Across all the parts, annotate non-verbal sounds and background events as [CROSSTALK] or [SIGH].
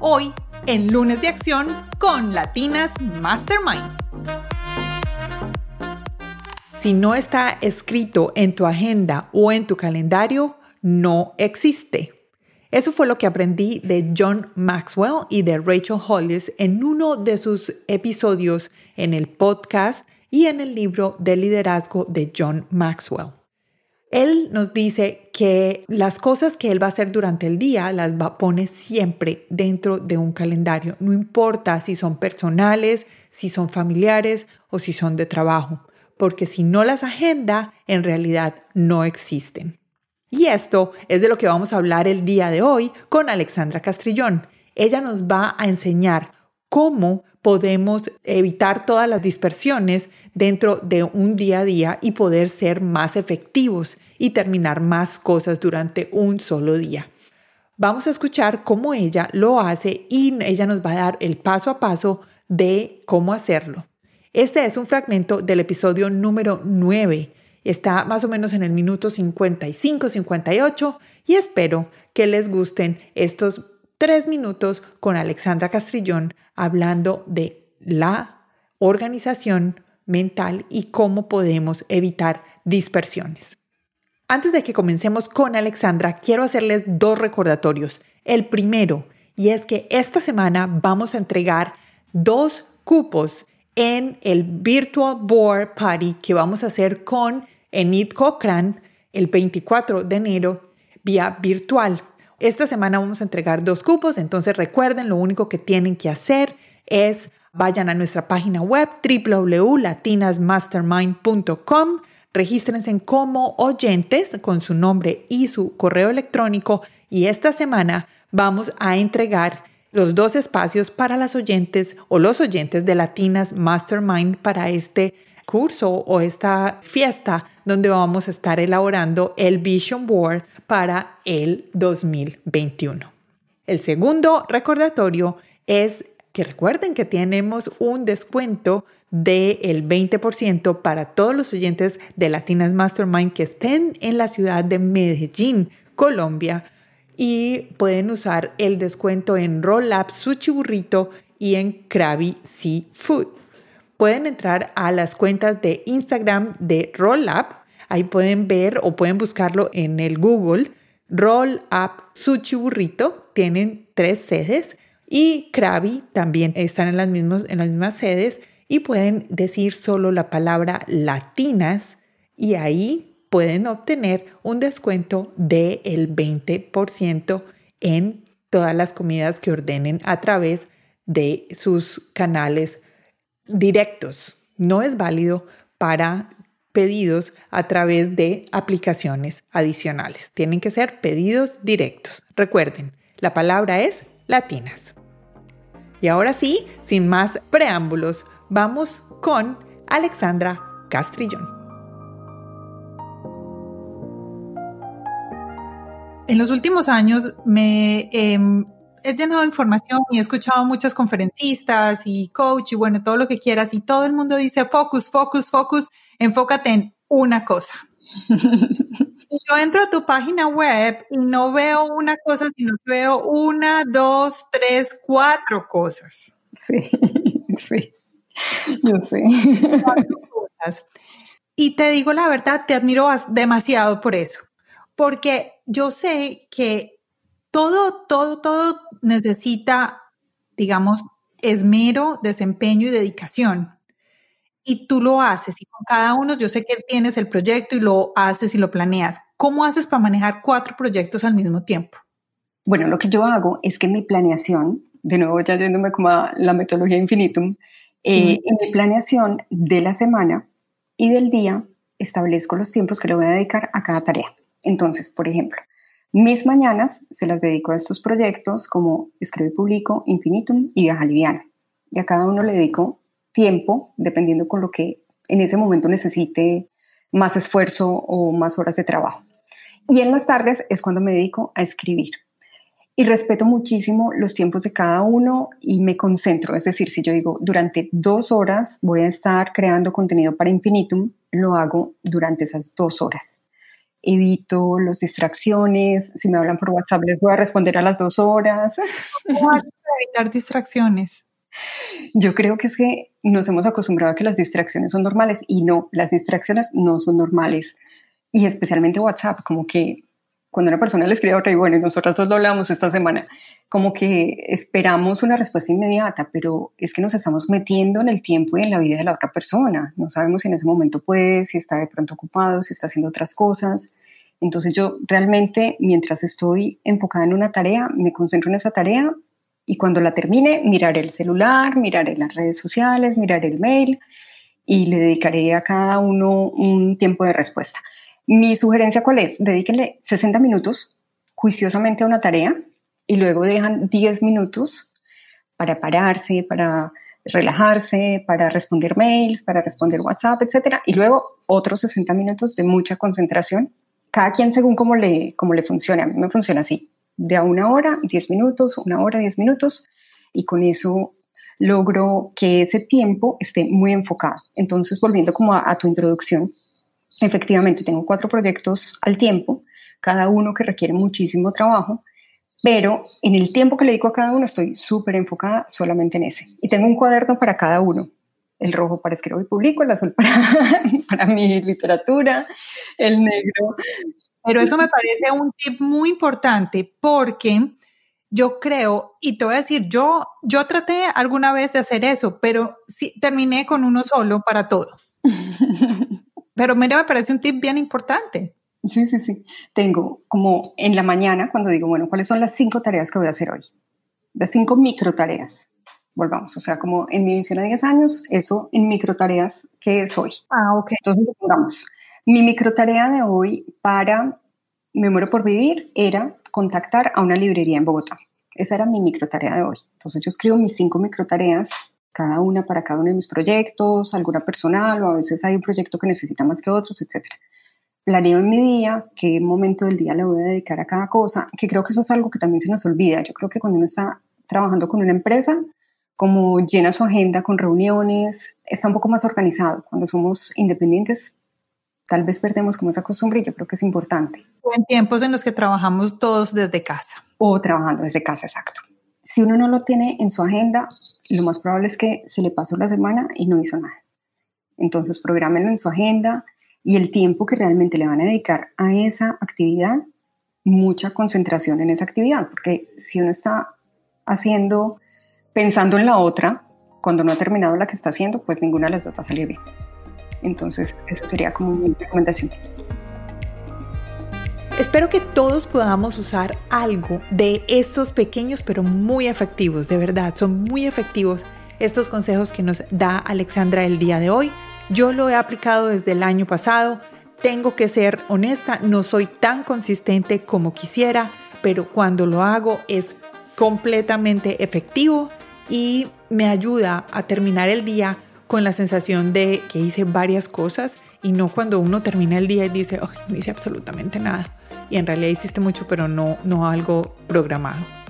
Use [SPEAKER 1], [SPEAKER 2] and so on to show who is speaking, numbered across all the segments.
[SPEAKER 1] hoy en lunes de acción con Latinas Mastermind. Si no está escrito en tu agenda o en tu calendario, no existe. Eso fue lo que aprendí de John Maxwell y de Rachel Hollis en uno de sus episodios en el podcast y en el libro de liderazgo de John Maxwell. Él nos dice que las cosas que él va a hacer durante el día las va, pone siempre dentro de un calendario, no importa si son personales, si son familiares o si son de trabajo, porque si no las agenda, en realidad no existen. Y esto es de lo que vamos a hablar el día de hoy con Alexandra Castrillón. Ella nos va a enseñar cómo podemos evitar todas las dispersiones dentro de un día a día y poder ser más efectivos y terminar más cosas durante un solo día. Vamos a escuchar cómo ella lo hace y ella nos va a dar el paso a paso de cómo hacerlo. Este es un fragmento del episodio número 9. Está más o menos en el minuto 55-58 y espero que les gusten estos tres minutos con Alexandra Castrillón hablando de la organización mental y cómo podemos evitar dispersiones. Antes de que comencemos con Alexandra, quiero hacerles dos recordatorios. El primero, y es que esta semana vamos a entregar dos cupos en el Virtual Board Party que vamos a hacer con Enid Cochran el 24 de enero vía virtual. Esta semana vamos a entregar dos cupos, entonces recuerden, lo único que tienen que hacer es vayan a nuestra página web www.latinasmastermind.com, regístrense como oyentes con su nombre y su correo electrónico y esta semana vamos a entregar los dos espacios para las oyentes o los oyentes de Latinas Mastermind para este curso o esta fiesta donde vamos a estar elaborando el Vision Board para el 2021. El segundo recordatorio es que recuerden que tenemos un descuento del 20% para todos los oyentes de Latinas Mastermind que estén en la ciudad de Medellín, Colombia, y pueden usar el descuento en Roll Up Sushi Burrito y en Krabby Seafood. Pueden entrar a las cuentas de Instagram de Roll Up Ahí pueden ver o pueden buscarlo en el Google. Roll Up Sushi Burrito. Tienen tres sedes. Y Krabi también están en las, mismas, en las mismas sedes. Y pueden decir solo la palabra latinas. Y ahí pueden obtener un descuento del 20% en todas las comidas que ordenen a través de sus canales directos. No es válido para pedidos a través de aplicaciones adicionales. Tienen que ser pedidos directos. Recuerden, la palabra es latinas. Y ahora sí, sin más preámbulos, vamos con Alexandra Castrillón. En los últimos años me em, he llenado información y he escuchado muchas conferencistas y coach y bueno, todo lo que quieras y todo el mundo dice focus, focus, focus enfócate en una cosa. [LAUGHS] Yo entro a tu página web y no veo una cosa, sino veo una, dos, tres, cuatro cosas.
[SPEAKER 2] Sí, [LAUGHS] sí, yo sé.
[SPEAKER 1] Y te digo la verdad, te admiro demasiado por eso, porque yo sé que todo, todo, todo necesita, digamos, esmero, desempeño y dedicación y tú lo haces y con cada uno yo sé que tienes el proyecto y lo haces y lo planeas. ¿Cómo haces para manejar cuatro proyectos al mismo tiempo?
[SPEAKER 2] Bueno, lo que yo hago es que mi planeación, de nuevo ya yéndome como a la metodología infinitum, eh, en mi planeación de la semana y del día establezco los tiempos que le voy a dedicar a cada tarea. Entonces, por ejemplo, Mis mañanas se las dedico a estos proyectos como Escribe y Publico, Infinitum y Viaja Liviana. Y a cada uno le dedico tiempo, dependiendo con lo que en ese momento necesite más esfuerzo o más horas de trabajo. Y en las tardes es cuando me dedico a escribir. Y respeto muchísimo los tiempos de cada uno y me concentro. Es decir, si yo digo durante dos horas voy a estar creando contenido para Infinitum, lo hago durante esas dos horas. Evito las distracciones. Si me hablan por WhatsApp, les voy a responder a las dos horas.
[SPEAKER 1] ¿Cómo [LAUGHS] evitar distracciones?
[SPEAKER 2] Yo creo que es que nos hemos acostumbrado a que las distracciones son normales y no, las distracciones no son normales. Y especialmente WhatsApp, como que cuando una persona le escribe a otra y bueno, nosotras dos lo hablamos esta semana, como que esperamos una respuesta inmediata, pero es que nos estamos metiendo en el tiempo y en la vida de la otra persona. No sabemos si en ese momento puede, si está de pronto ocupado, si está haciendo otras cosas. Entonces yo realmente, mientras estoy enfocada en una tarea, me concentro en esa tarea y cuando la termine, miraré el celular, miraré las redes sociales, miraré el mail y le dedicaré a cada uno un tiempo de respuesta. Mi sugerencia cuál es? Dedíquenle 60 minutos juiciosamente a una tarea y luego dejan 10 minutos para pararse, para relajarse, para responder mails, para responder WhatsApp, etcétera, y luego otros 60 minutos de mucha concentración, cada quien según cómo le, cómo le funcione. A mí me funciona así de a una hora, 10 minutos, una hora, 10 minutos, y con eso logro que ese tiempo esté muy enfocado. Entonces, volviendo como a, tu introducción, efectivamente tengo cuatro proyectos al tiempo, cada uno que requiere muchísimo trabajo, pero en el tiempo que le dedico a cada uno estoy súper enfocada solamente en ese. Y tengo un cuaderno para cada uno. El rojo para escribir y publico, el azul [LAUGHS] para, para mi literatura, el negro
[SPEAKER 1] pero eso me parece un tip muy importante porque yo creo, y te voy a decir, yo, yo traté alguna vez de hacer eso, pero sí, terminé con uno solo para todo. [LAUGHS] pero mira, me parece un tip bien importante.
[SPEAKER 2] Sí, sí, sí. Tengo como en la mañana cuando digo, bueno, ¿cuáles son las cinco tareas que voy a hacer hoy? Las cinco micro tareas. Volvamos, o sea, como en mi visión a 10 años, eso en micro tareas que es hoy.
[SPEAKER 1] Ah, ok.
[SPEAKER 2] Entonces, pongamos, mi microtarea de hoy para Me Muero por Vivir era contactar a una librería en Bogotá. Esa era mi microtarea de hoy. Entonces yo escribo mis cinco microtareas, cada una para cada uno de mis proyectos, alguna personal o a veces hay un proyecto que necesita más que otros, etc. Planeo en mi día qué momento del día le voy a dedicar a cada cosa, que creo que eso es algo que también se nos olvida. Yo creo que cuando uno está trabajando con una empresa, como llena su agenda con reuniones, está un poco más organizado. Cuando somos independientes, tal vez perdemos como esa costumbre y yo creo que es importante.
[SPEAKER 1] En tiempos en los que trabajamos todos desde casa.
[SPEAKER 2] O trabajando desde casa, exacto. Si uno no lo tiene en su agenda, lo más probable es que se le pasó la semana y no hizo nada. Entonces, prográmenlo en su agenda y el tiempo que realmente le van a dedicar a esa actividad, mucha concentración en esa actividad, porque si uno está haciendo, pensando en la otra, cuando no ha terminado la que está haciendo, pues ninguna de las dos va a salir bien. Entonces, esa sería como mi recomendación.
[SPEAKER 1] Espero que todos podamos usar algo de estos pequeños pero muy efectivos, de verdad, son muy efectivos estos consejos que nos da Alexandra el día de hoy. Yo lo he aplicado desde el año pasado, tengo que ser honesta, no soy tan consistente como quisiera, pero cuando lo hago es completamente efectivo y me ayuda a terminar el día con la sensación de que hice varias cosas y no cuando uno termina el día y dice, no hice absolutamente nada. Y en realidad hiciste mucho, pero no, no algo programado.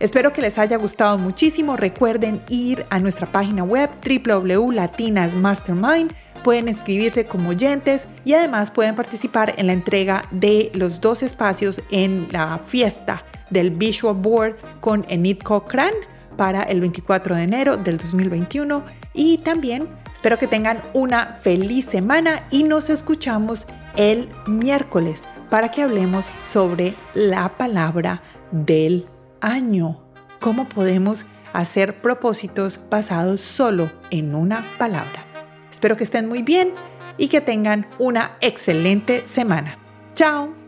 [SPEAKER 1] Espero que les haya gustado muchísimo. Recuerden ir a nuestra página web www.latinasmastermind. Pueden inscribirse como oyentes y además pueden participar en la entrega de los dos espacios en la fiesta del Visual Board con Enid Cochran para el 24 de enero del 2021 y también espero que tengan una feliz semana y nos escuchamos el miércoles para que hablemos sobre la palabra del año. Cómo podemos hacer propósitos basados solo en una palabra. Espero que estén muy bien y que tengan una excelente semana. Chao.